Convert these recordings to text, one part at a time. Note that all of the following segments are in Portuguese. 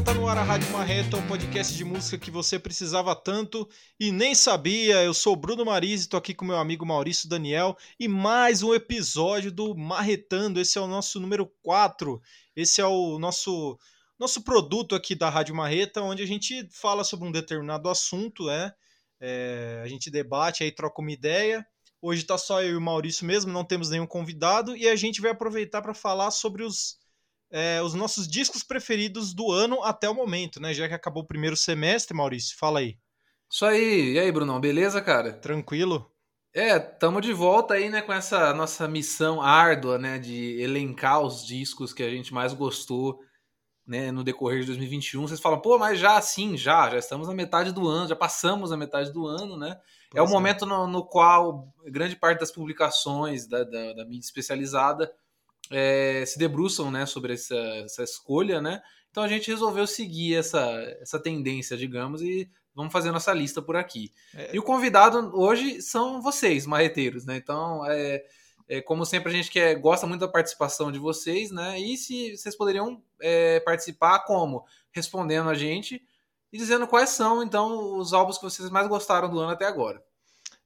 galera, tá no ar a Rádio Marreta, um podcast de música que você precisava tanto e nem sabia. Eu sou o Bruno Marise, tô aqui com meu amigo Maurício Daniel e mais um episódio do Marretando. Esse é o nosso número 4. Esse é o nosso nosso produto aqui da Rádio Marreta, onde a gente fala sobre um determinado assunto, é, é a gente debate aí, troca uma ideia. Hoje tá só eu e o Maurício mesmo, não temos nenhum convidado e a gente vai aproveitar para falar sobre os é, os nossos discos preferidos do ano até o momento, né? Já que acabou o primeiro semestre, Maurício, fala aí. Isso aí. E aí, Brunão, beleza, cara? Tranquilo? É, tamo de volta aí, né, com essa nossa missão árdua, né, de elencar os discos que a gente mais gostou, né, no decorrer de 2021. Vocês falam, pô, mas já sim, já, já estamos na metade do ano, já passamos a metade do ano, né? Pois é o é. momento no, no, qual grande parte das publicações da, da, da mídia especializada é, se debruçam né, sobre essa, essa escolha, né? Então a gente resolveu seguir essa, essa tendência, digamos, e vamos fazer nossa lista por aqui. É. E o convidado hoje são vocês, marreteiros, né? Então, é, é, como sempre, a gente quer, gosta muito da participação de vocês, né? E se vocês poderiam é, participar como? Respondendo a gente e dizendo quais são, então, os álbuns que vocês mais gostaram do ano até agora.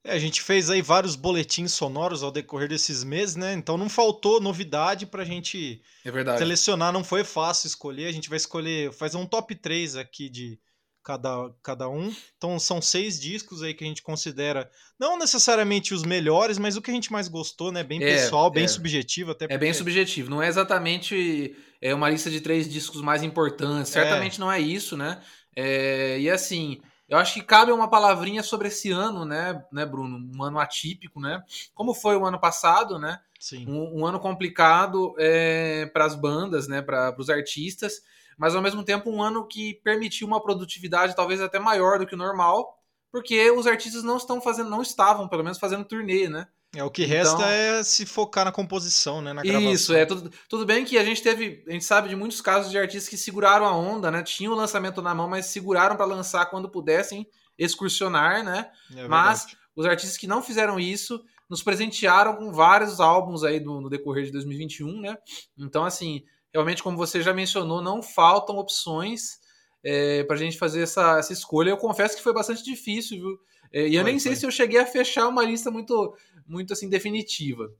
É, a gente fez aí vários boletins sonoros ao decorrer desses meses, né? Então não faltou novidade pra gente é selecionar, não foi fácil escolher. A gente vai escolher, fazer um top 3 aqui de cada, cada um. Então são seis discos aí que a gente considera, não necessariamente os melhores, mas o que a gente mais gostou, né? Bem é, pessoal, bem é. subjetivo até. Porque... É bem subjetivo, não é exatamente é uma lista de três discos mais importantes. É. Certamente não é isso, né? É, e assim, eu acho que cabe uma palavrinha sobre esse ano, né, né, Bruno? Um ano atípico, né? Como foi o ano passado, né? Sim. Um, um ano complicado é, para as bandas, né, para os artistas, mas ao mesmo tempo um ano que permitiu uma produtividade talvez até maior do que o normal, porque os artistas não estão fazendo, não estavam, pelo menos, fazendo turnê, né? É, o que resta então, é se focar na composição, né? Na gravação. Isso, é. Tudo, tudo bem que a gente teve. A gente sabe de muitos casos de artistas que seguraram a onda, né? Tinham o lançamento na mão, mas seguraram para lançar quando pudessem excursionar, né? É mas os artistas que não fizeram isso nos presentearam com vários álbuns aí no, no decorrer de 2021, né? Então, assim, realmente, como você já mencionou, não faltam opções é, para a gente fazer essa, essa escolha. Eu confesso que foi bastante difícil, viu? É, e eu foi, nem sei foi. se eu cheguei a fechar uma lista muito muito assim definitiva.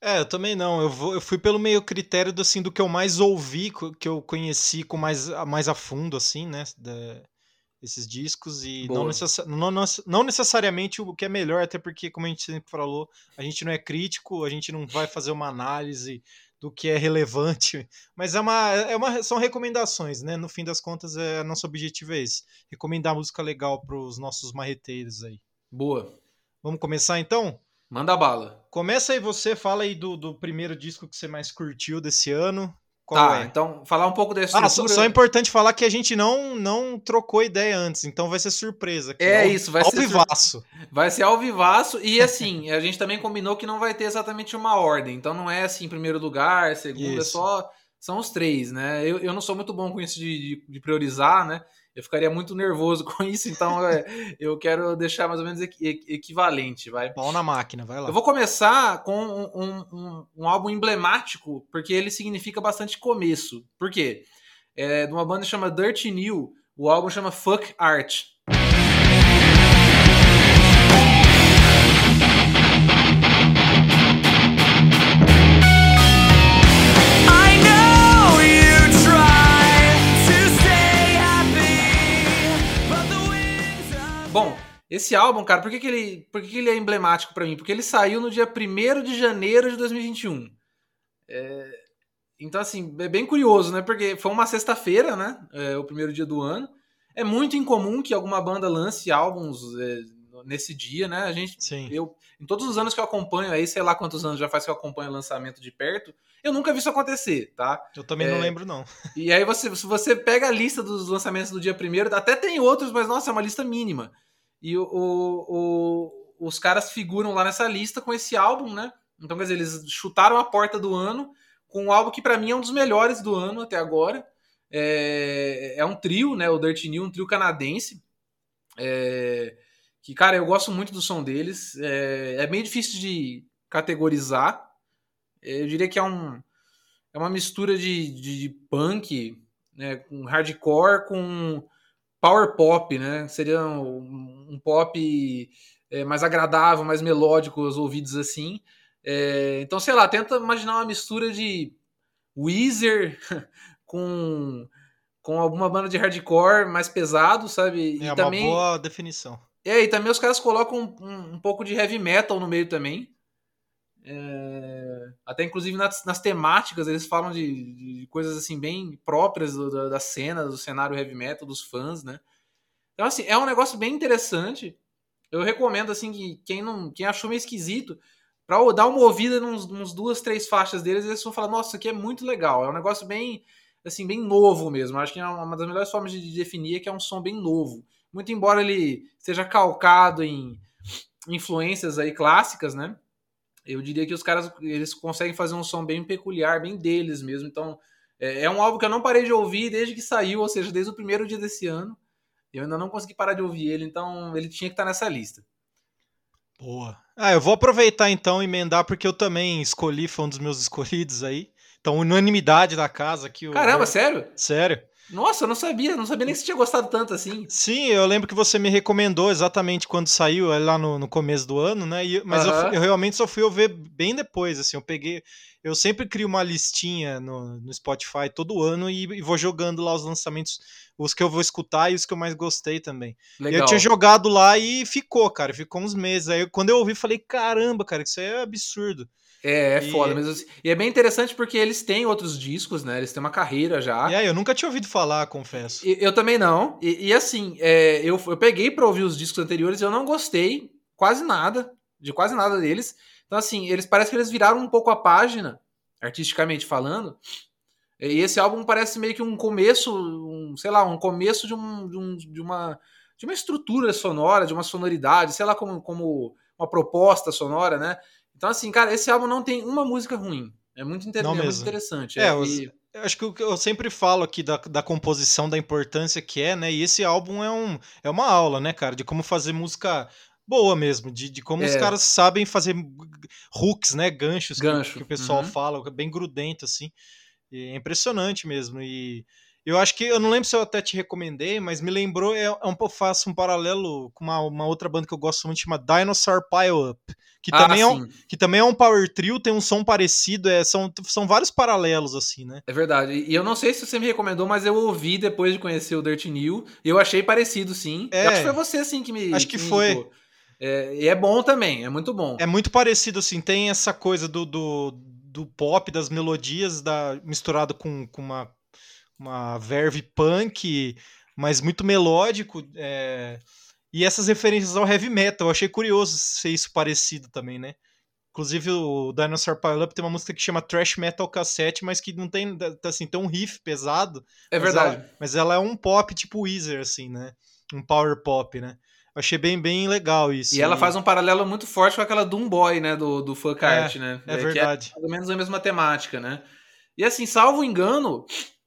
É, eu também não. Eu, vou, eu fui pelo meio critério do, assim, do que eu mais ouvi, que eu conheci com mais, mais a fundo, assim, né? Da, esses discos e não, necess, não, não, necessariamente o que é melhor, até porque, como a gente sempre falou, a gente não é crítico, a gente não vai fazer uma análise do que é relevante, mas é uma, é uma, são recomendações, né? No fim das contas, é, nosso objetivo é esse: recomendar música legal para os nossos marreteiros aí. Boa. Vamos começar então? Manda bala. Começa aí você, fala aí do, do primeiro disco que você mais curtiu desse ano. Qual tá, é? então falar um pouco dessa ah, só, só, é importante falar que a gente não não trocou ideia antes, então vai ser surpresa. Aqui, é ao, isso, vai ao ser vivaço. Vai ser ao vivaço e assim, a gente também combinou que não vai ter exatamente uma ordem, então não é assim, primeiro lugar, segundo, é isso. é só são os três, né? Eu, eu não sou muito bom com isso de, de, de priorizar, né? Eu ficaria muito nervoso com isso, então é, eu quero deixar mais ou menos equivalente, vai. Pau na máquina, vai lá. Eu vou começar com um, um, um álbum emblemático, porque ele significa bastante começo. Por quê? É de uma banda que chama Dirty New, o álbum chama Fuck Art. Esse álbum, cara, por que, que, ele, por que, que ele é emblemático para mim? Porque ele saiu no dia 1 de janeiro de 2021. É, então, assim, é bem curioso, né? Porque foi uma sexta-feira, né? É, o primeiro dia do ano. É muito incomum que alguma banda lance álbuns é, nesse dia, né? A gente, Sim. eu, em todos os anos que eu acompanho, aí sei lá quantos anos já faz que eu acompanho o lançamento de perto, eu nunca vi isso acontecer, tá? Eu também é, não lembro, não. E aí você, se você pega a lista dos lançamentos do dia primeiro, até tem outros, mas nossa, é uma lista mínima. E o, o, os caras figuram lá nessa lista com esse álbum, né? Então, quer dizer, eles chutaram a porta do ano com um álbum que para mim é um dos melhores do ano até agora. É, é um trio, né? O Dirty New, um trio canadense. É, que, cara, eu gosto muito do som deles. É, é meio difícil de categorizar. Eu diria que é um é uma mistura de, de, de punk, né, com hardcore com power pop, né? Seria um, um pop é, mais agradável, mais melódico aos ouvidos assim. É, então, sei lá, tenta imaginar uma mistura de Weezer com, com alguma banda de hardcore mais pesado, sabe? É e uma também, boa definição. É, e também os caras colocam um, um pouco de heavy metal no meio também. É, até inclusive nas, nas, temáticas eles falam de, de, coisas assim bem próprias do, da, da cena, do cenário heavy metal, dos fãs, né? Então, assim, é um negócio bem interessante. Eu recomendo, assim, que quem, não, quem achou meio esquisito, para dar uma ouvida nos, nos, duas, três faixas deles, eles vão falar, nossa, isso aqui é muito legal. É um negócio bem, assim, bem novo mesmo. Acho que é uma das melhores formas de definir é que é um som bem novo. Muito embora ele seja calcado em influências aí clássicas, né? Eu diria que os caras eles conseguem fazer um som bem peculiar, bem deles mesmo. Então, é, é um álbum que eu não parei de ouvir desde que saiu, ou seja, desde o primeiro dia desse ano. Eu ainda não consegui parar de ouvir ele, então ele tinha que estar nessa lista. Boa. Ah, eu vou aproveitar então e emendar, porque eu também escolhi, foi um dos meus escolhidos aí. Então, unanimidade da casa aqui. Caramba, sério? Sério. Nossa, eu não sabia, não sabia nem se tinha gostado tanto assim. Sim, eu lembro que você me recomendou exatamente quando saiu, lá no, no começo do ano, né? E, mas eu, eu, realmente só fui ouvir bem depois, assim, eu peguei. Eu sempre crio uma listinha no, no Spotify todo ano e, e, vou jogando lá os lançamentos, os que eu vou escutar e os que eu mais gostei também. Legal. E eu tinha jogado lá e ficou, cara, ficou uns meses. Aí quando eu ouvi, falei, caramba, cara, isso é absurdo. É, é e... foda. Mas, assim, e é bem interessante porque eles têm outros discos, né? Eles têm uma carreira já. E aí, eu nunca tinha ouvido falar, confesso. E, eu também não. E, e assim, é, eu, eu peguei pra ouvir os discos anteriores e eu não gostei quase nada, de quase nada deles. Então, assim, eles parece que eles viraram um pouco a página, artisticamente falando. E esse álbum parece meio que um começo, um, sei lá, um começo de, um, de, um, de uma de uma estrutura sonora, de uma sonoridade, sei lá como, como uma proposta sonora, né? Então, assim, cara, esse álbum não tem uma música ruim. É muito, inter... é muito interessante. É, é e... eu acho que o que eu sempre falo aqui da, da composição, da importância que é, né? E esse álbum é, um, é uma aula, né, cara, de como fazer música boa mesmo, de, de como é. os caras sabem fazer hooks, né? Ganchos Gancho. que, que o pessoal uhum. fala, bem grudento, assim. E é impressionante mesmo. E eu acho que, eu não lembro se eu até te recomendei, mas me lembrou, é, é um, eu faço um paralelo com uma, uma outra banda que eu gosto muito, chama Dinosaur Pile Up, que, ah, também é um, que também é um power trio, tem um som parecido, é, são, são vários paralelos, assim, né? É verdade, e eu não sei se você me recomendou, mas eu ouvi depois de conhecer o Dirt New, e eu achei parecido, sim. É, eu acho que foi você, assim, que me Acho que, que foi. É, e é bom também, é muito bom. É muito parecido, assim, tem essa coisa do, do, do pop, das melodias, da, misturado com, com uma uma verve punk, mas muito melódico. É... E essas referências ao heavy metal, eu achei curioso ser isso parecido também, né? Inclusive o Dinosaur Pile Up tem uma música que chama Trash Metal Cassette, mas que não tem, assim, tem um riff pesado. É verdade. Ela, mas ela é um pop tipo Weezer, assim, né? Um power pop, né? Achei bem, bem legal isso. E ela faz um paralelo muito forte com aquela Doom Boy, né? Do, do Funk é, Art, né? É, é verdade. é mais ou menos a mesma temática, né? E assim, salvo engano,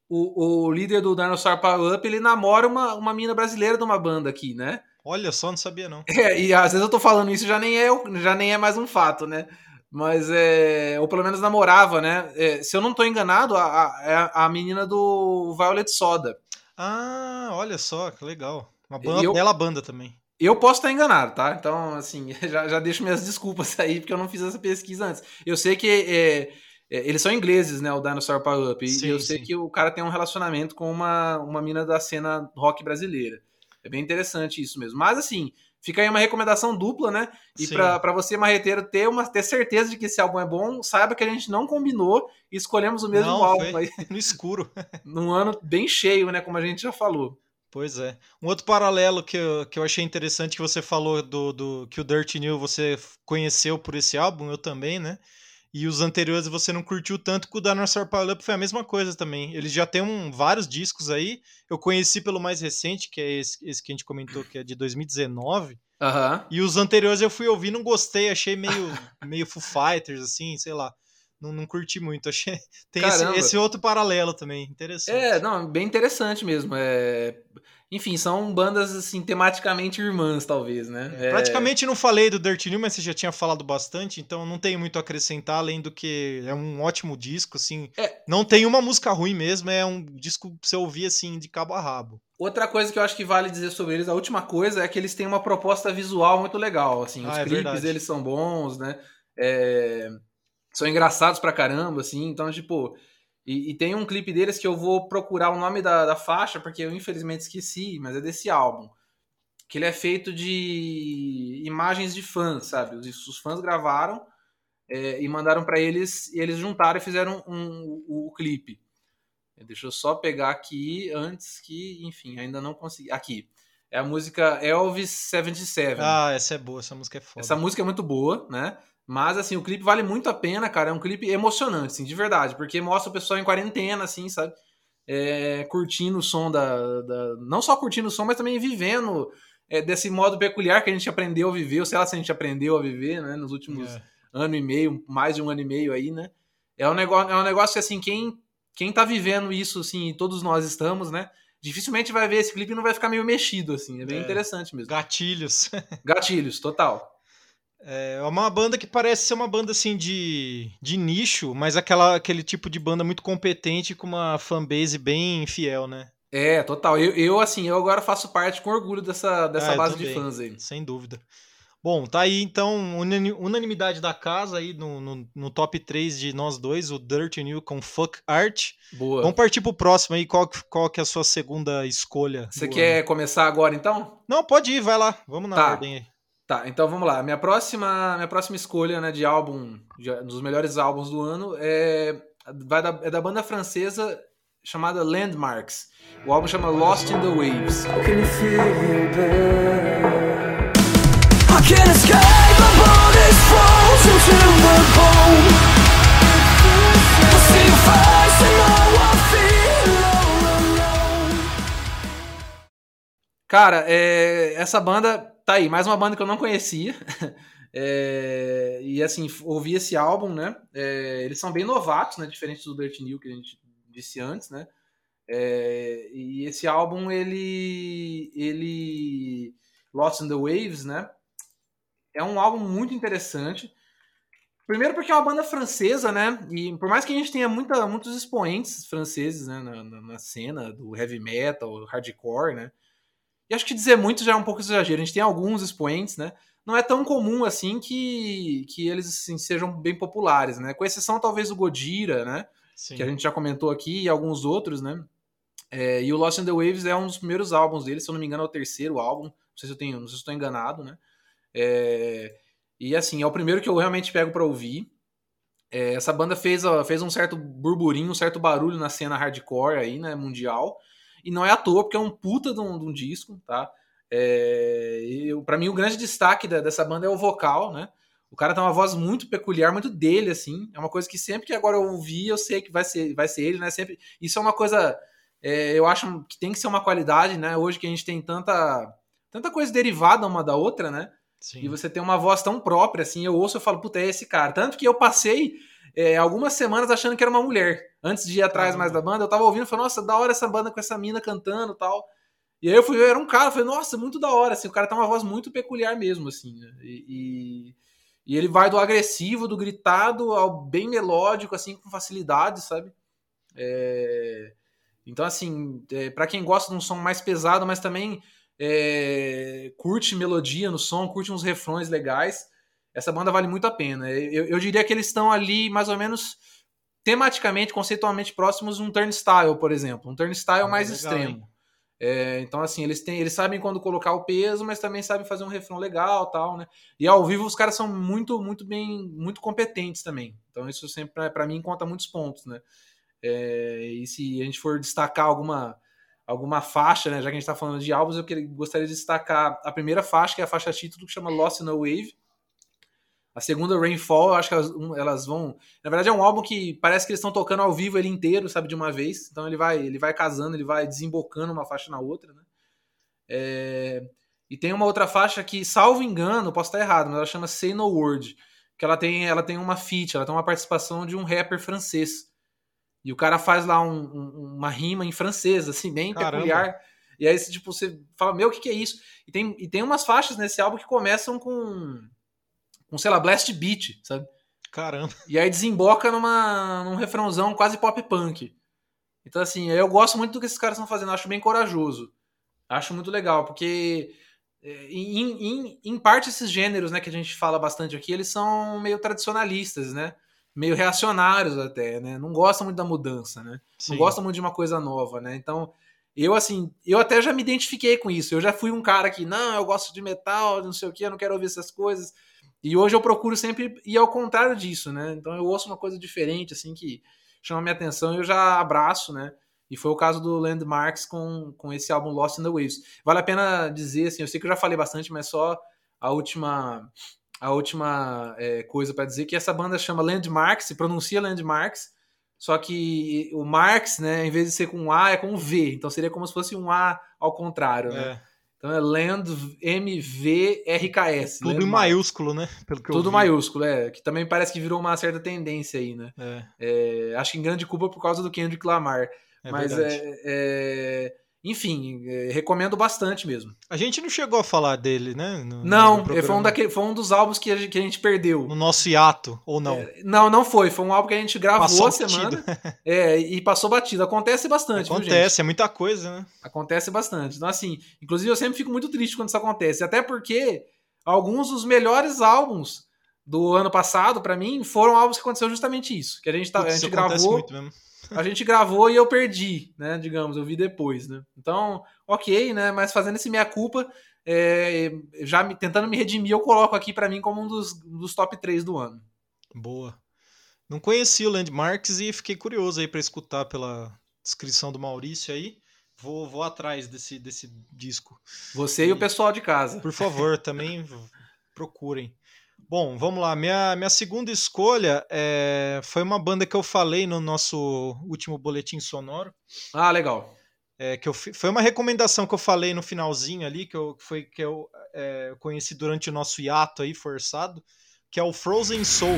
o, o líder do Dinosaur Power Up, ele namora uma, uma mina brasileira de uma banda aqui, né? Olha só, não sabia não. É, e às vezes eu tô falando isso já nem é, já nem é mais um fato, né? Mas é. Ou pelo menos namorava, né? É, se eu não tô enganado, a, a, é a menina do Violet Soda. Ah, olha só, que legal. Uma banda, eu, bela banda também. Eu posso estar enganado, tá? Então, assim, já, já deixo minhas desculpas aí, porque eu não fiz essa pesquisa antes. Eu sei que é, é, eles são ingleses, né? O Dinosaur Power Up. E sim, eu sei sim. que o cara tem um relacionamento com uma, uma mina da cena rock brasileira. É bem interessante isso mesmo. Mas assim, fica aí uma recomendação dupla, né? E para você, marreteiro, ter, uma, ter certeza de que esse álbum é bom, saiba que a gente não combinou e escolhemos o mesmo não, álbum. Aí, no escuro. num ano bem cheio, né? Como a gente já falou. Pois é. Um outro paralelo que eu, que eu achei interessante que você falou do, do que o Dirty New você conheceu por esse álbum, eu também, né? E os anteriores você não curtiu tanto, que o Dinosaur Pile Up foi a mesma coisa também. Eles já têm um, vários discos aí. Eu conheci pelo mais recente, que é esse, esse que a gente comentou, que é de 2019. Uhum. E os anteriores eu fui ouvir, não gostei, achei meio, meio Foo Fighters, assim, sei lá. não, não curti muito. Achei tem esse, esse, outro paralelo também, interessante. É, não, bem interessante mesmo. É... Enfim, são bandas assim tematicamente irmãs, talvez, né? É... Praticamente não falei do Dirt New, mas você já tinha falado bastante, então não tenho muito a acrescentar além do que é um ótimo disco, assim. É... Não tem uma música ruim mesmo, é um disco pra você ouvir assim de cabo a rabo. Outra coisa que eu acho que vale dizer sobre eles, a última coisa é que eles têm uma proposta visual muito legal, assim, os ah, é clipes verdade. eles são bons, né? É são engraçados pra caramba, assim. Então, tipo. E, e, tem um clipe deles que eu vou procurar o nome da, da, faixa, porque eu infelizmente esqueci, mas é desse álbum. Que ele é feito de imagens de fãs, sabe? Os, os fãs gravaram é, e mandaram para eles, e eles juntaram e fizeram um, um, o, o clipe. Deixa eu só pegar aqui antes que, enfim, ainda não consegui. Aqui. É a música Elvis 77. Ah, essa é boa, essa música é foda. Essa música é muito boa, né? Mas, assim, o clipe vale muito a pena, cara. É um clipe emocionante, assim, de verdade. Porque mostra o pessoal em quarentena, assim, sabe? É, curtindo o som da, da, Não só curtindo o som, mas também vivendo é, desse modo peculiar que a gente aprendeu a viver. Ou sei lá se a gente aprendeu a viver, né? Nos últimos é. ano e meio, mais de um ano e meio aí, né? É um negócio, é um negócio que, assim, quem, quem tá vivendo isso, assim, todos nós estamos, né? Dificilmente vai ver esse clipe e não vai ficar meio mexido, assim. É bem é. interessante mesmo. Gatilhos. Gatilhos, total. É uma banda que parece ser uma banda assim de, de nicho, mas aquela, aquele tipo de banda muito competente com uma fanbase bem fiel, né? É, total. Eu, eu assim, eu agora faço parte com orgulho dessa, dessa ah, base de fãs aí. Sem dúvida. Bom, tá aí então unanimidade da casa aí no, no, no, top 3 de nós dois, o Dirty New com Fuck Art. Boa. Vamos partir pro próximo aí, qual, qual que é a sua segunda escolha? Você quer começar agora então? Não, pode ir, vai lá. Vamos na tá. ordem aí. Tá, então vamos lá. Minha próxima, minha próxima escolha né, de álbum, de, dos melhores álbuns do ano, é, vai da, é da banda francesa chamada Landmarks. O álbum chama Lost in the Waves. Cara, é, essa banda Tá aí, mais uma banda que eu não conhecia. É, e assim, ouvi esse álbum, né? É, eles são bem novatos, né? Diferente do Dirt New que a gente disse antes, né? É, e esse álbum, ele. ele Lost in the Waves, né? É um álbum muito interessante. Primeiro porque é uma banda francesa, né? E por mais que a gente tenha muita, muitos expoentes franceses né? na, na, na cena do heavy metal, hardcore, né? E acho que dizer muito já é um pouco exagero. A gente tem alguns expoentes, né? Não é tão comum assim que, que eles assim, sejam bem populares, né? Com exceção talvez do Godira, né? Sim. Que a gente já comentou aqui, e alguns outros, né? É, e o Lost in the Waves é um dos primeiros álbuns dele, se eu não me engano, é o terceiro álbum. Não sei se eu tenho, não sei se estou enganado, né? É, e assim, é o primeiro que eu realmente pego para ouvir. É, essa banda fez, fez um certo burburinho, um certo barulho na cena hardcore aí, né, mundial. E não é à toa, porque é um puta de um, de um disco, tá? É, para mim, o grande destaque da, dessa banda é o vocal, né? O cara tem uma voz muito peculiar, muito dele, assim. É uma coisa que sempre que agora eu ouvi, eu sei que vai ser, vai ser ele, né? Sempre. Isso é uma coisa. É, eu acho que tem que ser uma qualidade, né? Hoje que a gente tem tanta, tanta coisa derivada uma da outra, né? Sim. E você tem uma voz tão própria, assim. Eu ouço e falo, puta, é esse cara. Tanto que eu passei é, algumas semanas achando que era uma mulher. Antes de ir atrás mais da banda, eu tava ouvindo e falei, nossa, da hora essa banda com essa mina cantando tal. E aí eu fui ver, era um cara, eu falei, nossa, muito da hora, assim, o cara tem uma voz muito peculiar mesmo, assim, né? e, e, e, ele vai do agressivo, do gritado, ao bem melódico, assim, com facilidade, sabe? É... Então, assim, é, para quem gosta de um som mais pesado, mas também é, curte melodia no som, curte uns refrões legais, essa banda vale muito a pena. Eu, eu diria que eles estão ali mais ou menos tematicamente, conceitualmente próximos um turnstile, por exemplo. Um turnstile ah, mais legal, extremo. É, então, assim, eles têm, eles sabem quando colocar o peso, mas também sabem fazer um refrão legal tal, né? E ao vivo os caras são muito, muito bem, muito competentes também. Então, isso sempre, para mim, conta muitos pontos, né? É, e se a gente for destacar alguma, alguma faixa, né? Já que a gente tá falando de álbuns, eu queria, gostaria de destacar a primeira faixa, que é a faixa título, que chama Lost in a Wave a segunda, Rainfall, eu acho que elas, elas, vão. Na verdade, é um álbum que parece que eles estão tocando ao vivo ele inteiro, sabe, de uma vez. Então ele vai, ele vai casando, ele vai desembocando uma faixa na outra, né? É... E tem uma outra faixa que, salvo engano, posso estar errado, mas ela chama Say No Word, que ela tem, ela tem uma feat, ela tem uma participação de um rapper francês. E o cara faz lá um, um, uma rima em francês, assim, bem Caramba. peculiar. E aí, tipo, você fala, meu, o que, que é isso? E tem, e tem umas faixas nesse álbum que começam com, com sei lá, Blast Beat, sabe? Caramba. E aí desemboca numa, num refrãozão quase pop punk. Então, assim, eu gosto muito do que esses caras estão fazendo, acho bem corajoso. Acho muito legal, porque é, em, em, em, parte esses gêneros, né, que a gente fala bastante aqui, eles são meio tradicionalistas, né? Meio reacionários até, né? Não gostam muito da mudança, né? Sim. Não gostam muito de uma coisa nova, né? Então, eu assim, eu até já me identifiquei com isso. Eu já fui um cara que, não, eu gosto de metal, não sei o que, eu não quero ouvir essas coisas. E hoje eu procuro sempre ir ao contrário disso, né? Então eu ouço uma coisa diferente, assim, que chama minha atenção e eu já abraço, né? E foi o caso do Landmarks com, com esse álbum Lost in the Waves. Vale a pena dizer, assim, eu sei que eu já falei bastante, mas só a última a última é, coisa para dizer que essa banda chama Landmarks, se pronuncia Landmarks, só que o Marx, né, em vez de ser com um A, é com um V. Então seria como se fosse um A ao contrário, né? É. Então é Land M-V-R-K-S. Tudo em maiúsculo, né? Pelo que Tudo maiúsculo, é. Que também parece que virou uma certa tendência aí, né? É. É, acho que em grande culpa por causa do Kendrick Lamar. É Mas é, é, enfim, é, recomendo bastante mesmo. A gente não chegou a falar dele, né? No, não, no foi, um daquele, foi um dos álbuns que a, gente, que a gente perdeu. No nosso hiato, ou não? É, não, não foi. Foi um álbum que a gente gravou passou a semana. é, e passou batido. Acontece bastante, Acontece, viu, é muita coisa, né? Acontece bastante. Então, assim, inclusive eu sempre fico muito triste quando isso acontece. Até porque alguns dos melhores álbuns do ano passado, para mim, foram álbuns que aconteceu justamente isso. Que a gente, tá, Putz, a gente gravou. Muito mesmo a gente gravou e eu perdi, né? Digamos, eu vi depois, né? Então, ok, né? Mas fazendo esse minha culpa, é, já me, tentando me redimir, eu coloco aqui para mim como um dos, dos top 3 do ano. Boa. Não conheci o Landmarks e fiquei curioso aí para escutar pela descrição do Maurício aí. Vou, vou atrás desse, desse disco. Você e, e o pessoal de casa. Por favor, também procurem. Bom, vamos lá. Minha, minha segunda escolha é, foi uma banda que eu falei no nosso último boletim sonoro. Ah, legal. É, que eu, foi uma recomendação que eu falei no finalzinho ali, que eu, foi, que eu é, conheci durante o nosso hiato aí forçado, que é o Frozen Soul.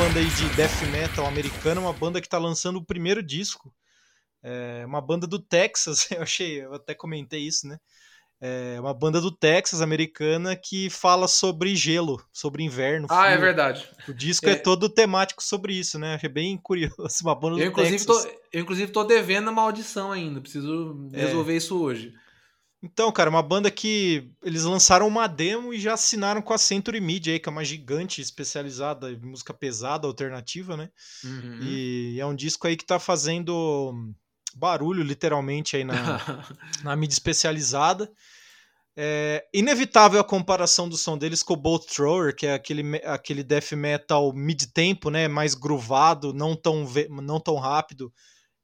Banda aí de death metal americana, uma banda que está lançando o primeiro disco. É uma banda do Texas, eu achei, eu até comentei isso, né? É uma banda do Texas americana que fala sobre gelo, sobre inverno. Ah, é verdade. O disco é... é, todo temático sobre isso, né? Achei bem curioso. Uma banda eu, do inclusive, Texas. Tô, eu, inclusive, tô devendo uma audição ainda. Preciso é. resolver isso hoje. Então, cara, uma banda que eles lançaram uma demo e já assinaram com a Century Media, aí, que é uma gigante especializada em música pesada, alternativa, né? Uhum. E é um disco aí que tá fazendo barulho, literalmente, aí na, na mídia especializada. É inevitável a comparação do som deles com o Bolt Thrower, que é aquele, aquele death metal mid-tempo, né? Mais groovado, não tão, não tão rápido,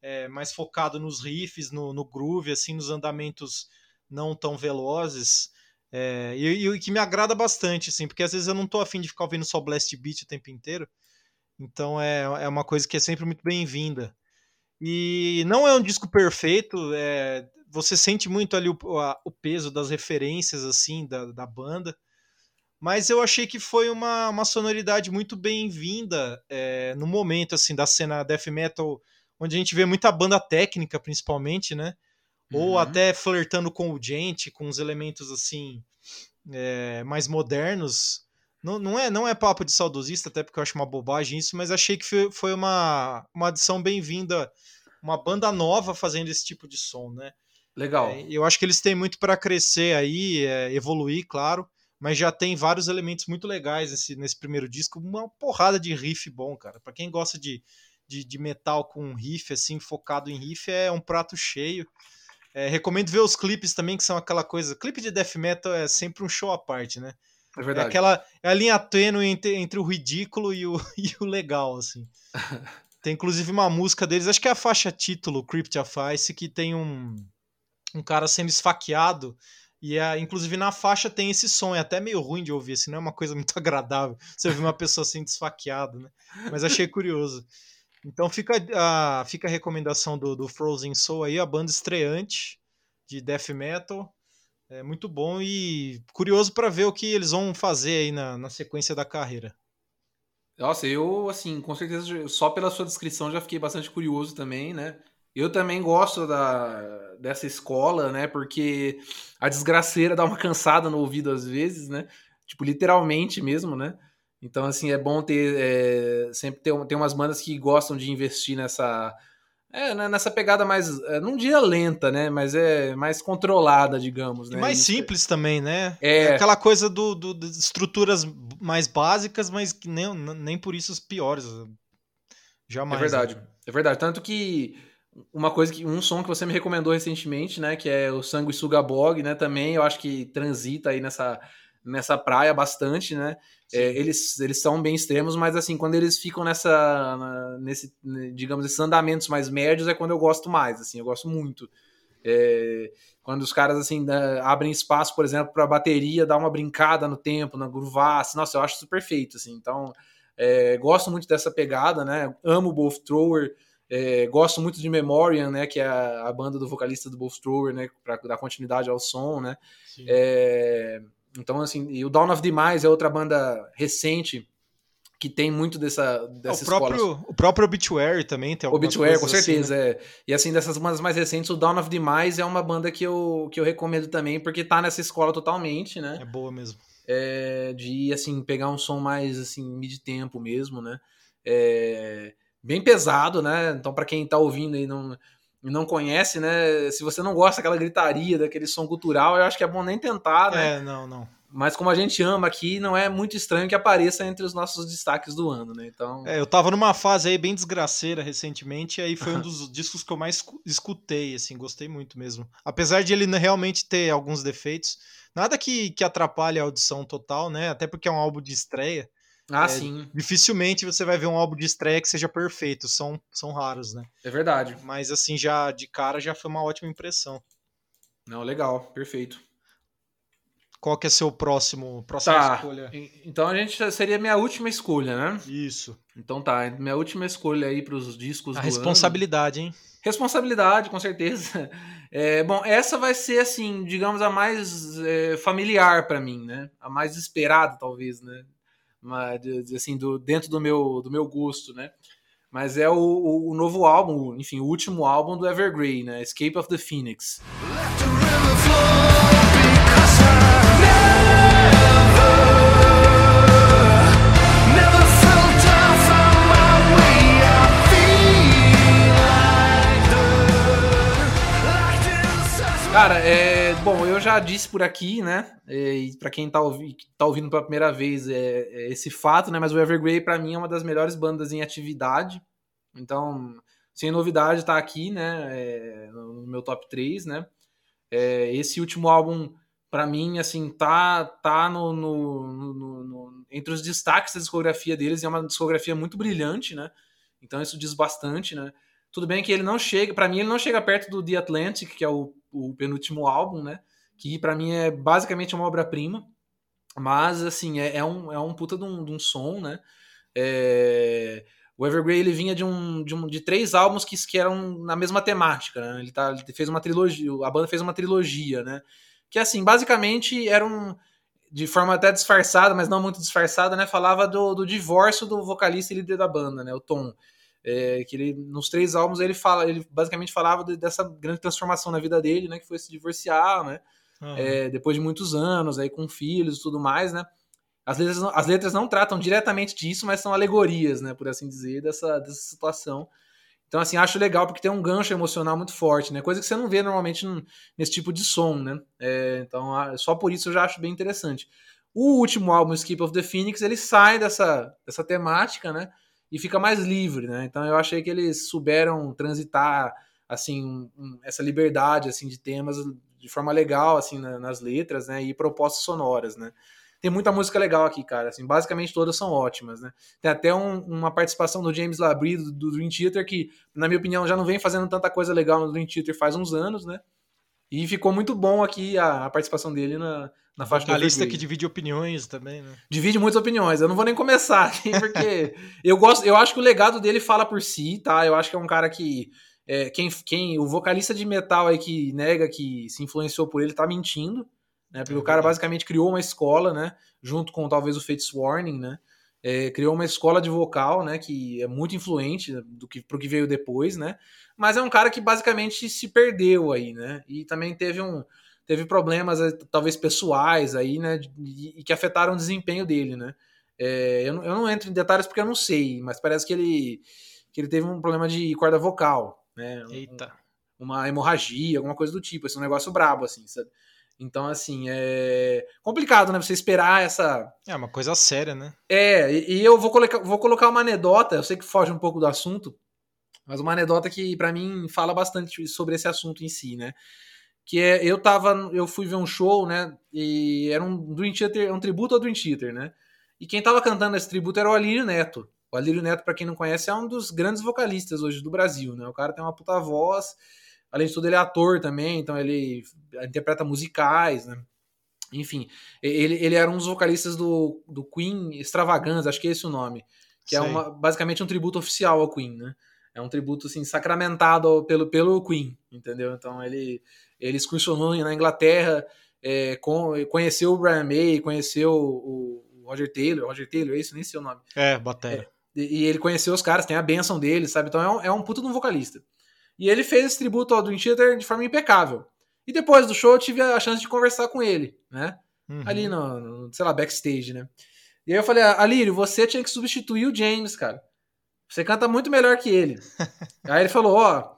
é, mais focado nos riffs, no, no groove, assim, nos andamentos não tão velozes. É, e, o que me agrada bastante, assim, porque às vezes eu não tô afim de ficar ouvindo só Blast Beat o tempo inteiro. Então é, é uma coisa que é sempre muito bem-vinda. E não é um disco perfeito, é, você sente muito ali o, a, o peso das referências, assim, da, da banda. Mas eu achei que foi uma, uma sonoridade muito bem-vinda é, no momento, assim, da cena death metal, onde a gente vê muita banda técnica, principalmente, né? Ou uhum. até flertando com o gente, com os elementos assim é, mais modernos. Não, não, é, não é papo de saudosista, até porque eu acho uma bobagem isso, mas achei que foi, foi uma, uma adição bem-vinda, uma banda nova fazendo esse tipo de som, né? Legal. É, eu acho que eles têm muito para crescer aí, é, evoluir, claro, mas já tem vários elementos muito legais nesse, nesse primeiro disco, uma porrada de riff bom, cara. Para quem gosta de, de, de metal com riff, assim, focado em riff, é um prato cheio. É, recomendo ver os clipes também, que são aquela coisa. Clipe de death metal é sempre um show à parte, né? É verdade. É aquela é a linha tênue entre, entre o ridículo e o, e o legal, assim. tem inclusive uma música deles, acho que é a faixa título, Crypt of Ice, que tem um, um cara sendo esfaqueado E a, inclusive na faixa tem esse som, é até meio ruim de ouvir, assim, não é uma coisa muito agradável. Você ouvir uma pessoa assim desfaqueada, né? Mas achei curioso. Então fica a, fica a recomendação do, do Frozen Soul aí, a banda estreante de death metal. É muito bom e curioso para ver o que eles vão fazer aí na, na sequência da carreira. Nossa, eu, assim, com certeza, só pela sua descrição já fiquei bastante curioso também, né? Eu também gosto da, dessa escola, né? Porque a desgraceira dá uma cansada no ouvido às vezes, né? Tipo, literalmente mesmo, né? Então, assim, é bom ter. É, sempre ter, ter umas bandas que gostam de investir nessa. É, né, nessa pegada mais. É, não diria lenta, né? Mas é mais controlada, digamos. Né? E mais Isso simples também, né? É. Aquela coisa do, do, de estruturas mais básicas, mas que nem, nem por isso as piores. Jamais. É verdade. né? É verdade. Tanto que uma coisa que um som que você me recomendou recentemente, né, que é o Sanguessuga Bog, né, também eu acho que transita aí nessa nessa praia bastante, né? É, eles, eles são bem extremos, mas assim, quando eles ficam nessa na- nesse, né, digamos, esses andamentos mais médios é quando eu gosto mais, assim, eu gosto muito. É, quando os caras assim da- abrem espaço, por exemplo, para a bateria dar uma brincada no tempo, na groovar, assim, nossa, eu acho isso perfeito, assim. Então, é, gosto muito dessa pegada, né? Amo o Wolf Thrower, é, gosto muito de Memoriam, né? Que é a, a banda do vocalista do Wolf Thrower, né? Para dar continuidade ao som, né? Então, assim, e o Dawn of Demise é outra banda recente que tem muito dessa, dessa É, o, próprio, o próprio Obituary também tem algumas Obituary, com coisas assim, certeza, né? é. E assim, dessas bandas mais recentes, o Dawn of Demise é uma banda que eu, que eu recomendo também, porque tá nessa escola totalmente, né? É boa mesmo. É, de, assim, pegar um som mais, assim, mid-tempo mesmo, né? É, bem pesado, né? Então, para quem tá ouvindo e não, não conhece, né? Se você não gosta daquela gritaria, daquele som cultural, eu acho que é bom nem tentar, né? É, não, não. Mas como a gente ama aqui, não é muito estranho que apareça entre os nossos destaques do ano, né? Então, É, eu tava numa fase aí bem desgraceira recentemente, e aí foi um dos discos que eu mais escu- escutei, assim, gostei muito mesmo. Apesar de ele realmente ter alguns defeitos, nada que, que atrapalhe a audição total, né? Até porque é um álbum de estreia. Ah, é, sim, Dificilmente você vai ver um álbum de estreia que seja perfeito, são, são raros, né? é verdade. Mas assim, já de cara já foi uma ótima impressão. Não, legal, perfeito. Qual que é seu próximo, próxima Tá. escolha? Então a gente seria minha última escolha, né? Isso. Então tá, minha última escolha aí para os discos A responsabilidade, hein? ano. Responsabilidade, com certeza. É, bom, essa vai ser assim, digamos a mais é, familiar para mim, né? A mais esperada talvez, né? Mas, assim, do, dentro do meu, do meu gosto, né? Mas é o, o, o novo álbum, enfim, o último álbum do Evergrey, né? Escape of the Phoenix. Cara, é, bom, eu já disse por aqui, né? E para quem tá, ouvi, tá ouvindo pela primeira vez é, é esse fato, né? Mas o Evergrey para mim é uma das melhores bandas em atividade. Então, sem novidade, tá aqui, né? é, no meu top 3, né? É, esse último álbum, para mim, assim, tá, tá no, no, no- no- entre os destaques da discografia deles. É uma discografia muito brilhante, né? Então isso diz bastante, né? Tudo bem que ele não chega, para mim ele não chega perto do The Atlantic, que é o, o penúltimo álbum, né? Que para mim é basicamente uma obra-prima. Mas, assim, é, é um, é um puta de um, de um som, né? É, O Evergrey ele vinha de, um, de, um, de três álbuns que, que eram na mesma temática, né? Ele, tá, ele fez uma trilogia, a banda fez uma trilogia, né? Que, assim, basicamente era um de forma até disfarçada, mas não muito disfarçada, né? Falava do, do divórcio do vocalista e líder da banda, né? O Tom. É, que ele, nos três álbuns ele fala, ele basicamente falava de- dessa grande transformação na vida dele, né? Que foi se divorciar, né? Aham. é, depois de muitos anos, aí com filhos e tudo mais, né? As letras, não- as letras não tratam diretamente disso, mas são alegorias, né? Por assim dizer, dessa, dessa situação. Então, assim, acho legal porque tem um gancho emocional muito forte, né? Coisa que você não vê normalmente nesse tipo de som, né? É, então, só por isso eu já acho bem interessante. O último álbum, Escape of the Phoenix, ele sai dessa, dessa temática, né? E fica mais livre, né? Então, eu achei que eles souberam transitar, assim, um- essa liberdade, assim, de temas de forma legal, assim, na- nas letras, né? E propostas sonoras, né? Tem muita música legal aqui, cara. Assim, basicamente todas são ótimas, né? Tem até um- uma participação do James Labrie do, do Dream Theater que, na minha opinião, já não vem fazendo tanta coisa legal no Dream Theater faz uns anos, né? E ficou muito bom aqui a, a participação dele na, na faixa A lista que divide opiniões também, né? Divide muitas opiniões. Eu não vou nem começar aqui, porque eu gosto. Eu acho que o legado dele fala por si, tá? Eu acho que é um cara que. É, quem, quem, o vocalista de metal aí que nega que se influenciou por ele tá mentindo, né? Porque é o cara basicamente criou uma escola, né? Junto com talvez o Fates Warning, né? É, criou uma escola de vocal, né? Que é muito influente do que pro que veio depois, né? Mas é um cara que basicamente se perdeu aí, né? E também teve um teve problemas eh, talvez pessoais aí, né? E, que afetaram o desempenho dele, né? É, eu, não, eu não entro em detalhes porque eu não sei, mas parece que ele que ele teve um problema de corda vocal, né? Eita. Um, uma hemorragia, alguma coisa do tipo, esse é um negócio brabo, assim, sabe? Então, assim, é complicado, né? Você esperar essa. É uma coisa séria, né? É, e, e eu vou colocar, vou colocar uma anedota, eu sei que foge um pouco do assunto, mas uma anedota que para mim fala bastante sobre esse assunto em si, né? Que é, eu tava, eu fui ver um show, né? E era um Dream Theater, um tributo ao Dream Theater, né? E quem tava cantando esse tributo era o Alírio Neto. O Alírio Neto, para quem não conhece, é um dos grandes vocalistas hoje do Brasil, né? O cara tem uma puta voz Além de tudo, ele é ator também, então ele interpreta musicais, né? Enfim, ele, ele era um dos vocalistas do, do Queen Extravaganza, acho que é esse o nome. Que é é uma, basicamente um tributo oficial ao Queen, né? É um tributo assim, sacramentado pelo, pelo Queen, entendeu? Então ele, ele excursionou na Inglaterra, é, com, conheceu o Brian May, conheceu o, o, Roger Taylor, Roger Taylor, é isso? Nem sei o nome. É, bateria. É, e, e, ele conheceu os caras, tem a benção dele, sabe? Então é um, é um puto de um vocalista. E ele fez esse tributo ao Dream Theater de forma impecável. E depois do show eu tive a chance de conversar com ele, né? Uhum. Ali no, no, sei lá, backstage, né? E aí eu falei, Alírio, você tinha que substituir o James, cara. Você canta muito melhor que ele. aí ele falou, ó,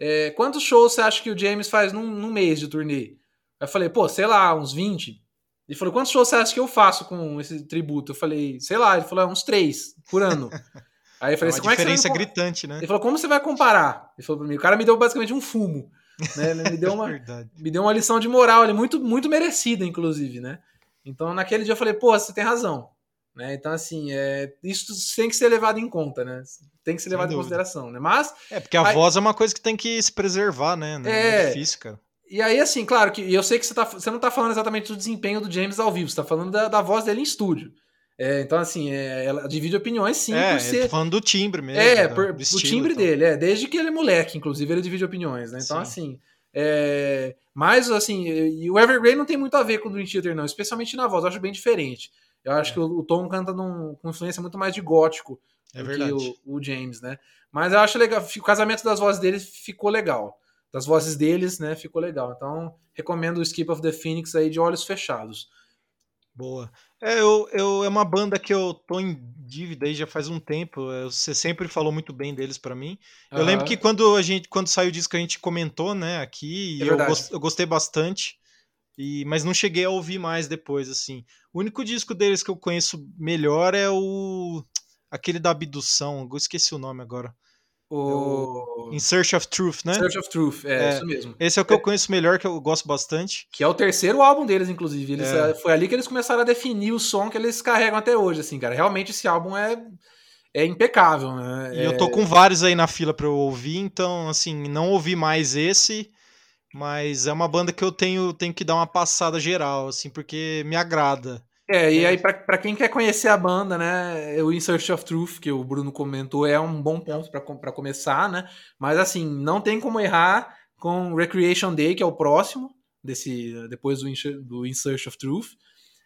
é, quantos shows você acha que o James faz num, num mês de turnê? Aí eu falei, pô, sei lá, uns 20. Ele falou, quantos shows você acha que eu faço com esse tributo? Eu falei, sei lá. Ele falou, é, uns três por ano. Aí eu falei, é uma como diferença é que gritante, né? Ele falou, como você vai comparar? Ele falou pra mim, o cara me deu basicamente um fumo. Né? Ele me deu uma, me deu uma lição de moral, ele muito, muito merecida, inclusive, né? Então, naquele dia eu falei, pô, você tem razão. Né? Então, assim, é, isso tem que ser levado em conta, né? Tem que ser levado em consideração, né? Mas. É, porque a aí, voz é uma coisa que tem que se preservar, né? É, é difícil, cara. E aí, assim, claro que eu sei que você, tá, você não tá falando exatamente do desempenho do James ao vivo, você tá falando da, da voz dele em estúdio. É, então, assim, é, ela divide opiniões sim é, por ser. falando do timbre mesmo. É, por, do, timbre então. dele, é. Desde que ele é moleque, inclusive, ele divide opiniões, né? Então, sim. assim. É, mas, assim, e o Evergrey não tem muito a ver com o Dream Theater, não, especialmente na voz, eu acho bem diferente. Eu acho é. que o, Tom canta num, com influência muito mais de gótico é do verdade. que o, o, James, né? Mas eu acho legal, o casamento das vozes deles ficou legal. Das vozes deles, né, ficou legal. Então, recomendo o Skip of the Phoenix aí de olhos fechados. Boa. É, eu, eu, é uma banda que eu tô em dívida aí já faz um tempo. É, você sempre falou muito bem deles para mim. Eu lembro que quando a gente quando saiu o disco a gente comentou, né, aqui, é e eu, gost, eu gostei bastante. E, mas não cheguei a ouvir mais depois, assim. O único disco deles que eu conheço melhor é o aquele da abdução. Eu esqueci o nome agora. O... In Search of Truth, né? Search of Truth, é, é, isso mesmo. Esse é o que é. eu conheço melhor, que eu gosto bastante. Que é o terceiro álbum deles, inclusive. Eles, é. Foi ali que eles começaram a definir o som que eles carregam até hoje, assim, cara. Realmente esse álbum é, é impecável, né? E eu tô é com vários aí na fila pra eu ouvir, então, assim, não ouvi mais esse, mas é uma banda que eu tenho, tenho que dar uma passada geral, assim, porque me agrada. É, e é. aí para quem quer conhecer a banda, né, o In Search of Truth, que o Bruno comentou, é um bom ponto para começar, né? Mas assim, não tem como errar com Recreation Day, que é o próximo, desse depois do In, do In Search of Truth.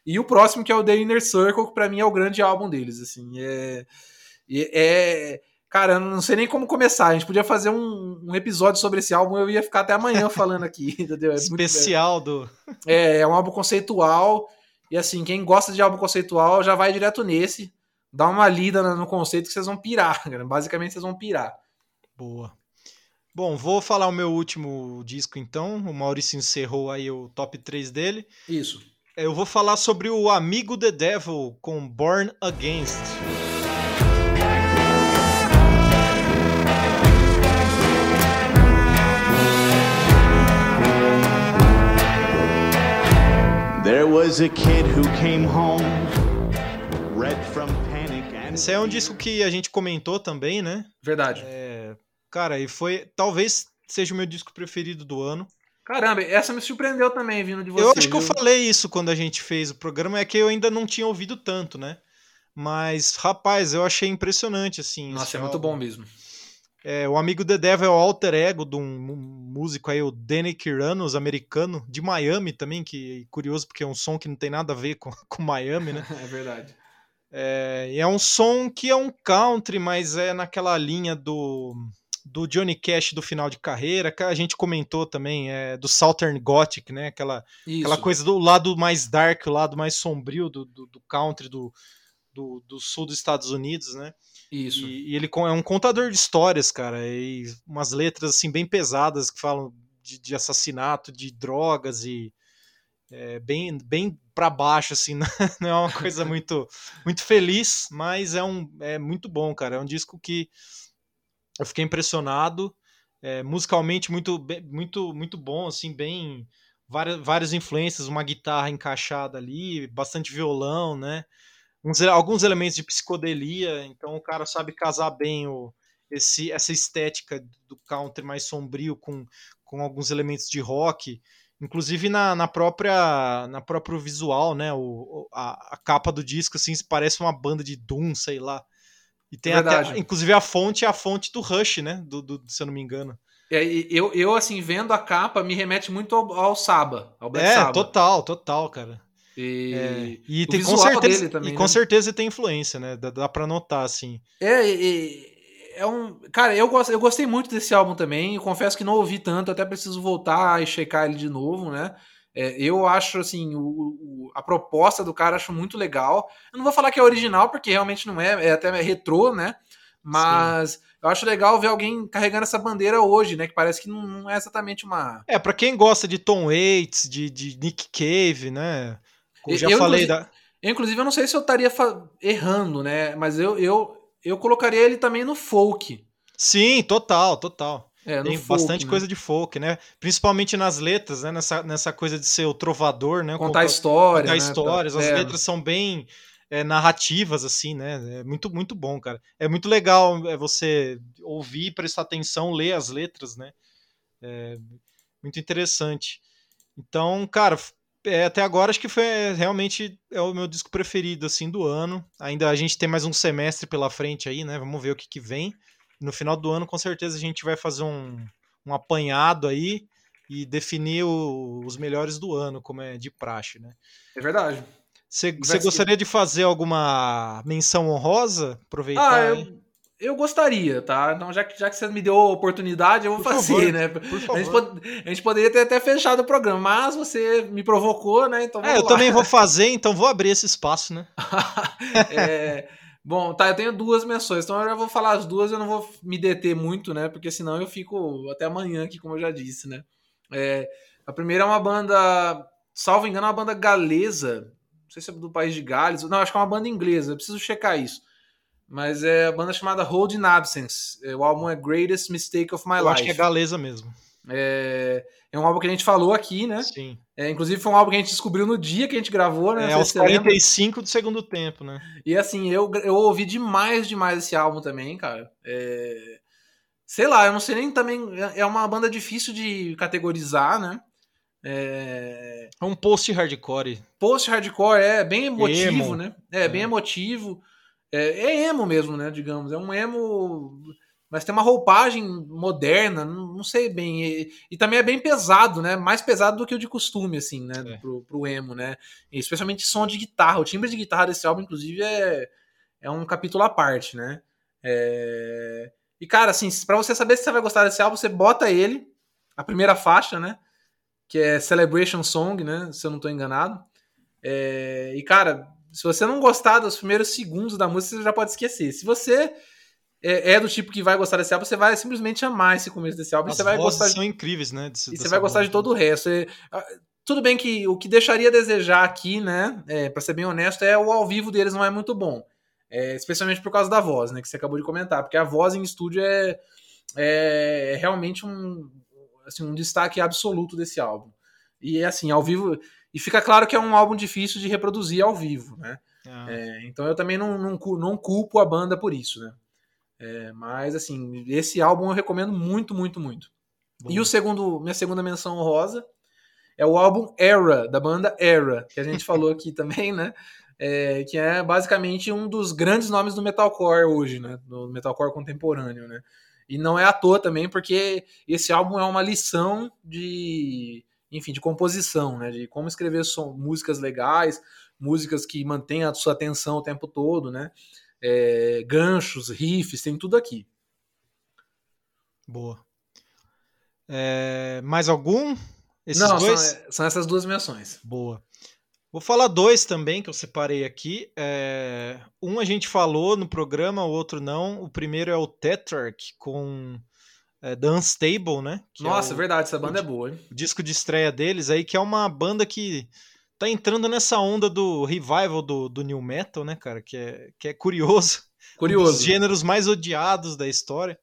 E o próximo, que é o The Inner Circle, que pra mim é o grande álbum deles, assim. É, é, cara, eu não sei nem como começar. A gente podia fazer um, um episódio sobre esse álbum, eu ia ficar até amanhã falando aqui, entendeu? É Especial muito, do... É, é um álbum conceitual e assim, quem gosta de álbum conceitual já vai direto nesse. Dá uma lida no conceito que vocês vão pirar, cara. Basicamente, vocês vão pirar. Boa. Bom, vou falar o meu último disco então. O Maurício encerrou aí o top 3 dele. Isso. Eu vou falar sobre o Amigo The Devil com Born Against. There was a kid who came home, red from panic and Esse é um disco que a gente comentou também, né? Verdade. É, cara, e foi talvez seja o meu disco preferido do ano. Caramba, essa me surpreendeu também vindo de você. Eu acho que viu? eu falei isso quando a gente fez o programa, é que eu ainda não tinha ouvido tanto, né? Mas, rapaz, eu achei impressionante, assim. Nossa, é muito bom mesmo. É, o amigo The Devil é o alter ego de um músico aí, o Danny Kiranos, americano, de Miami também, que é curioso porque é um som que não tem nada a ver com, com Miami, né? é verdade. É, e é um som que é um country, mas é naquela linha do do Johnny Cash do final de carreira, que a gente comentou também, é, do Southern Gothic, né? Aquela, aquela coisa do lado mais dark, o lado mais sombrio do, do, do country do, do, do, sul dos Estados Unidos, né? Isso. E, e, ele é um contador de histórias, cara, e umas letras assim bem pesadas que falam de, de assassinato, de drogas e é, bem, bem para baixo, assim, não é uma coisa muito, muito feliz, mas é um é muito bom, cara. É um disco que eu fiquei impressionado. É, musicalmente muito, muito, muito bom, assim, bem várias, várias influências, uma guitarra encaixada ali, bastante violão, né? Uns, alguns elementos de psicodelia, então o cara sabe casar bem o, esse, essa estética do country mais sombrio com, com alguns elementos de rock, inclusive na, na própria na próprio visual, né? O, a, a capa do disco assim parece uma banda de doom, sei lá. E tem Verdade. até, inclusive, a fonte é a fonte do Rush, né? Do, do, se eu não me engano. É, eu, eu, assim, vendo a capa, me remete muito ao, ao Saba, ao Black é, Saba. total, total, cara. E, é, e tem, com certeza, também, e com né? certeza tem influência, né? Dá, dá pra notar, assim. É, e, é um. Cara, eu, gost, eu gostei muito desse álbum também. Eu confesso que não ouvi tanto, até preciso voltar e checar ele de novo, né? É, eu acho, assim, o, o, a proposta do cara acho muito legal. Eu não vou falar que é original, porque realmente não é, é até retrô, né? Mas Sim. eu acho legal ver alguém carregando essa bandeira hoje, né? Que parece que não, não é exatamente uma. É, para quem gosta de Tom Waits, de, de Nick Cave, né? Como já eu, falei da. Eu, inclusive, eu não sei se eu estaria errando, né? Mas eu, eu, eu colocaria ele também no folk. Sim, total, total. É, Tem folk, bastante né? coisa de folk, né? Principalmente nas letras, né? Nessa, nessa coisa de ser o trovador, né? Contar histórias. Contar né? histórias. As É. letras são bem é, narrativas, assim, né? É muito, muito bom, cara. É muito legal é, você ouvir, prestar atenção, ler as letras, né? É muito interessante. Então, cara, é, até agora acho que foi é, realmente é o meu disco preferido, assim, do ano. Ainda a gente tem mais um semestre pela frente aí, né? Vamos ver o que, que vem. No final do ano, com certeza, a gente vai fazer um, um apanhado aí e definir o- os melhores do ano, como é de praxe, né? É verdade. Você gostaria de fazer alguma menção honrosa? Aproveitar. Ah, eu, eu gostaria, tá? Então, já que, já que você me deu a oportunidade, eu vou Por fazer, favor, né? A gente, a gente poderia ter até fechado o programa, mas você me provocou, né? Então É, eu lá. também vou fazer, então vou abrir esse espaço, né? É, bom, tá, eu tenho duas menções, então eu já vou falar as duas, eu não vou me deter muito, né? Porque senão eu fico até amanhã aqui, como eu já disse, né? É, a primeira é uma banda, salvo engano, é uma banda galesa, não sei se é do país de Gales, não, acho que é uma banda inglesa, eu preciso checar isso. Mas é a banda chamada Hold in Absence. É, O álbum é Greatest Mistake of My Eu Life. acho que é galesa mesmo. É, é um álbum que a gente falou aqui, né? Sim. É, inclusive foi um álbum que a gente descobriu no dia que a gente gravou, né? É aos se você lembra. 45 do segundo tempo, né? E assim, eu, eu ouvi demais, demais esse álbum também, cara. É, Sei lá, eu não sei nem também. É uma banda difícil de categorizar, né? É... É um post-hardcore. Post-hardcore é bem emotivo, Emo. né? É, bem É. emotivo. É, é emo mesmo, né? Digamos. É um emo. Mas tem uma roupagem moderna, não, não sei bem. E, e também é bem pesado, né? Mais pesado do que o de costume, assim, né? É. Pro, pro emo, né? E especialmente som de guitarra. O timbre de guitarra desse álbum, inclusive, é, é um capítulo à parte, né? É... E, cara, assim, pra você saber se você vai gostar desse álbum, você bota ele, a primeira faixa, né? Que é Celebration Song, né? Se eu não tô enganado. É, E, cara, se você não gostar dos primeiros segundos da música, você já pode esquecer. Se você é, é do tipo que vai gostar desse álbum, você vai simplesmente amar esse começo desse álbum. e As você vai gostar de são incríveis, né? desse- e você vai gostar de todo o resto. É, ah, tudo bem que o que deixaria a desejar aqui, né? É, para ser bem honesto, é o ao vivo deles não é muito bom. É, especialmente por causa da voz, né? Que você acabou de comentar. Porque a voz em estúdio é, é realmente um, assim, um destaque absoluto desse álbum. E assim, ao vivo. E fica claro que é um álbum difícil de reproduzir ao vivo, né? Ah, É, então eu também não, não, não culpo a banda por isso, né? É, mas assim, esse álbum eu recomendo muito, muito, muito. E o segundo, minha segunda menção honrosa é o álbum Era, da banda Era, que a gente falou aqui também, né? É, que é basicamente um dos grandes nomes do metalcore hoje, né? Do metalcore contemporâneo, né? E não é à toa também, porque esse álbum é uma lição de, enfim, de composição, né? De como escrever som, músicas legais, músicas que mantêm a sua atenção o tempo todo, né? É, ganchos, riffs, tem tudo aqui. Boa. É, mais algum? Esses Não, dois? São, são, essas duas menções. Boa. Vou falar dois também que eu separei aqui. É, um a gente falou no programa, o outro não. O primeiro é o Tetrarch com é, The Unstable, né? É Nossa, é o, verdade, essa banda o, é boa, hein? Disco de estreia deles aí, que é uma banda que tá entrando nessa onda do revival do, do New Metal, né, cara? Que é, que é curioso. Curioso. Um dos gêneros mais odiados da história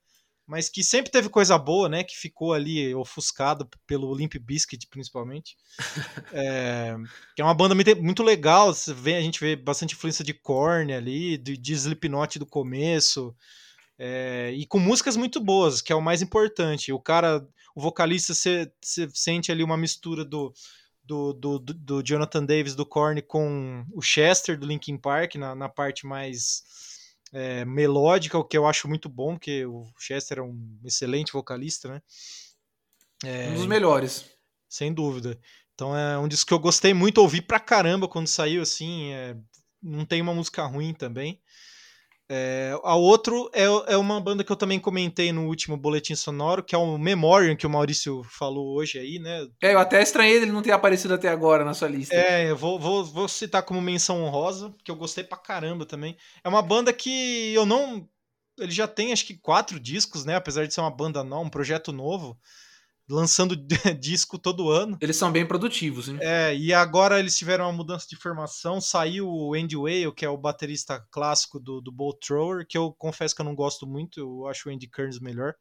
mas que sempre teve coisa boa, né? Que ficou ali ofuscado pelo Limp Bizkit, principalmente. é, que é uma banda muito legal. Você vê, a gente vê bastante influência de Korn ali, de, de Slipknot do começo. É, e com músicas muito boas, que é o mais importante. O cara, o vocalista, você sente ali uma mistura do, do, do, do, Jonathan Davis do Korn com o Chester do Linkin Park na, na parte mais é, melódica, o que eu acho muito bom, porque o Chester é um excelente vocalista, né? É, um dos melhores. Sem dúvida. Então é um disco que eu gostei muito, ouvi pra caramba quando saiu, assim, é, não tem uma música ruim também. É, a outro é, é uma banda que eu também comentei no último boletim sonoro, que é o Memoriam, que o Maurício falou hoje aí, né? É, eu até estranhei ele não ter aparecido até agora na sua lista. É, eu vou, vou, vou citar como menção honrosa, que eu gostei pra caramba também. É uma banda que eu não. Ele já tem acho que quatro discos, né? Apesar de ser uma banda nova, um projeto novo lançando disco todo ano. Eles são bem produtivos, hein? É, e agora eles tiveram uma mudança de formação. Saiu o Andy Whale, que é o baterista clássico do, do Bolt Thrower, que eu confesso que eu não gosto muito, eu acho o Andy Kearns melhor.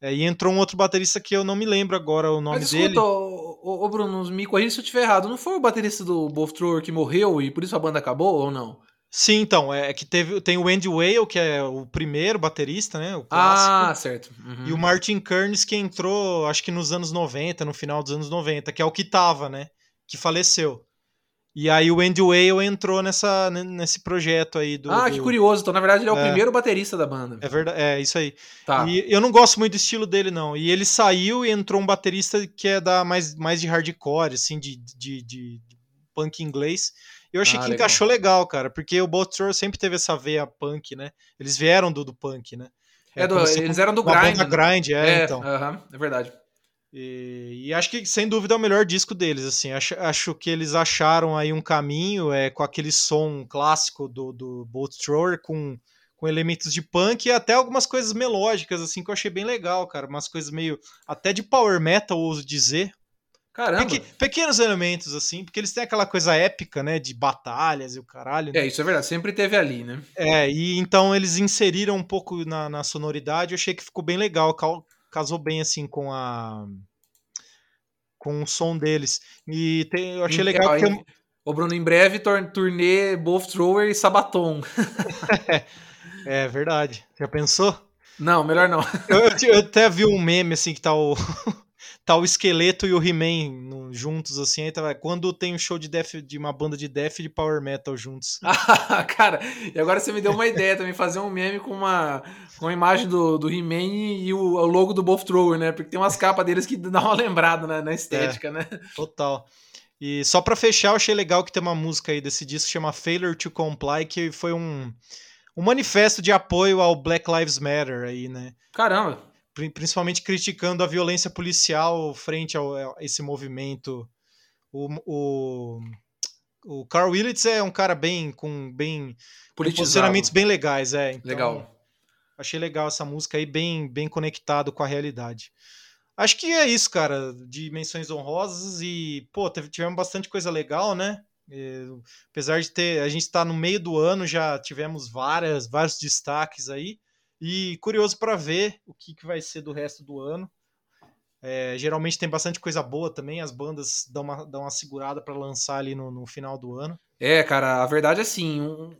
É, e entrou um outro baterista que eu não me lembro agora o nome Mas, escuta, dele. Ô, ô, Bruno, me corrija se eu estiver errado. Não foi o baterista do Bolt Thrower que morreu e por isso a banda acabou ou não? Sim, então, é que teve, tem o Andy Whale, que é o primeiro baterista, né? O clássico, ah, certo. Uhum. E o Martin Kearns, que entrou, acho que nos anos 90, no final dos anos 90, que é o que tava, né? Que faleceu. E aí o Andy Whale entrou nessa, nesse projeto aí do. Ah, do... que curioso. Então, na verdade, ele é o é, primeiro baterista da banda. É verdade, é isso aí. Tá. E eu não gosto muito do estilo dele, não. E ele saiu e entrou um baterista que é da mais, mais de hardcore, assim, de, de, de, de punk inglês. Eu achei ah, que legal. encaixou legal, cara, porque o Bolt sempre teve essa veia punk, né? Eles vieram do, do punk, né? É, do, eles eram do grind. Né? grind, é, é então. Uh -huh, é verdade. E, e, acho que, sem dúvida, é o melhor disco deles, assim. Acho, acho que eles acharam aí um caminho é, com aquele som clássico do, do Bolt Thrower, com, com elementos de punk e até algumas coisas melódicas, assim, que eu achei bem legal, cara. Umas coisas meio... Até de power metal, ouso dizer. Caramba. Peque, pequenos elementos, assim, porque eles têm aquela coisa épica, né? De batalhas e o caralho. Né? É, isso é verdade, sempre teve ali, né? É, e então eles inseriram um pouco na, na sonoridade, eu achei que ficou bem legal, casou bem, assim, com a. com o som deles. E tem, eu achei legal que. Eu... Ô, Bruno, em breve, turnê Both Thrower e Sabaton. é, verdade. Já pensou? Não, melhor não. eu, eu, até vi um meme, assim, que tá o tá o esqueleto e o He-Man juntos, assim, aí tá, quando tem um show de death, de uma banda de death e de power metal juntos. cara, e agora você me deu uma ideia também, fazer um meme com uma, com a imagem do, do He-Man e o, o, logo do Both Thrower, né? Porque tem umas capas deles que dá uma lembrada na, na estética, é, né? Total. E só para fechar, eu achei legal que tem uma música aí desse disco que chama Failure to Comply, que foi um, um manifesto de apoio ao Black Lives Matter aí, né? Caramba! Principalmente criticando a violência policial frente a esse movimento. O, o, o Carl Willits é um cara bem com bem posicionamentos bem legais, é. Então, legal. Achei legal essa música aí, bem, bem conectado com a realidade. Acho que é isso, cara, de menções honrosas e, pô, tivemos bastante coisa legal, né? E, apesar de ter, a gente está no meio do ano, já tivemos várias, vários destaques aí. E curioso para ver o que, que vai ser do resto do ano. É, geralmente tem bastante coisa boa também, as bandas dão uma, dão uma segurada para lançar ali no, no, final do ano. É, cara, a verdade é assim, um,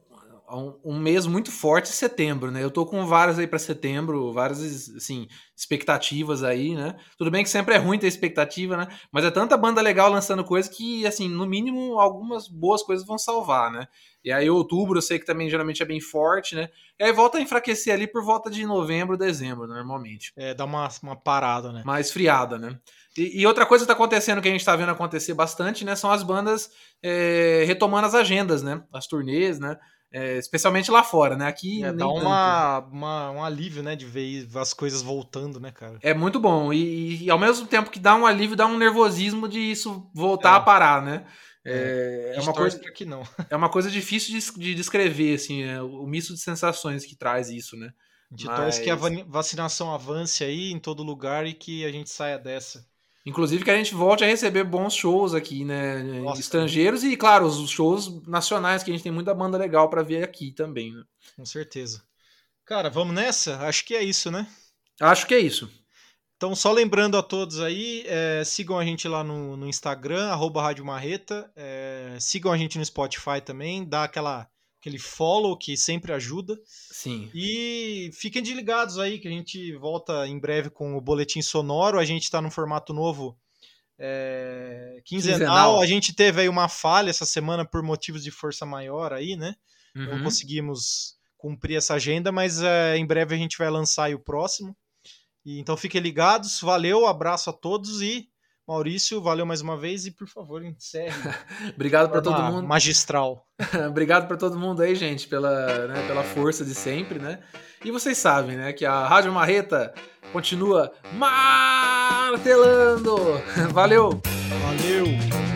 um, um, mês muito forte setembro, né? Eu tô com várias aí para setembro, várias assim, expectativas aí, né? Tudo bem que sempre é ruim ter expectativa, né? Mas é tanta banda legal lançando coisa que, assim, no mínimo, algumas boas coisas vão salvar, né? E aí, outubro, eu sei que também geralmente é bem forte, né? E aí volta a enfraquecer ali por volta de novembro, dezembro, normalmente. É, dá uma, uma parada, né? Mais friada, né? E, e, outra coisa que tá acontecendo, que a gente tá vendo acontecer bastante, né? São as bandas é, retomando as agendas, né? As turnês, né? É, especialmente lá fora, né? Aqui é, dá uma, uma, um alívio, né? De ver as coisas voltando, né, cara? É muito bom. E, e, ao mesmo tempo que dá um alívio, dá um nervosismo de isso voltar é. a parar, né? É, é, é uma coisa que não. É uma coisa difícil de, de descrever, assim, é, o misto de sensações que traz isso, né? Gente Mas... que a vacinação avance aí em todo lugar e que a gente saia dessa. Inclusive que a gente volte a receber bons shows aqui, né? Nossa, Estrangeiros e, claro, os shows nacionais, que a gente tem muita banda legal para ver aqui também, né? Com certeza. Cara, vamos nessa? Acho que é isso, né? Acho que é isso. Então, só lembrando a todos aí, é, sigam a gente lá no, no Instagram, arroba Rádio Marreta. É, sigam a gente no Spotify também, dá aquela aquele follow que sempre ajuda. Sim. E fiquem ligados aí que a gente volta em breve com o boletim sonoro. A gente está num formato novo é, quinzenal. quinzenal. A gente teve aí uma falha essa semana por motivos de força maior aí, né? Uhum. Não conseguimos cumprir essa agenda, mas é, em breve a gente vai lançar o próximo. E, então fiquem ligados. Valeu, abraço a todos e Maurício, valeu mais uma vez e por favor, encerre. Obrigado para todo mundo. Magistral. Obrigado para todo mundo aí, gente, pela, né, pela força de sempre, né? E vocês sabem, né, que a Rádio Marreta continua martelando. Valeu. Valeu.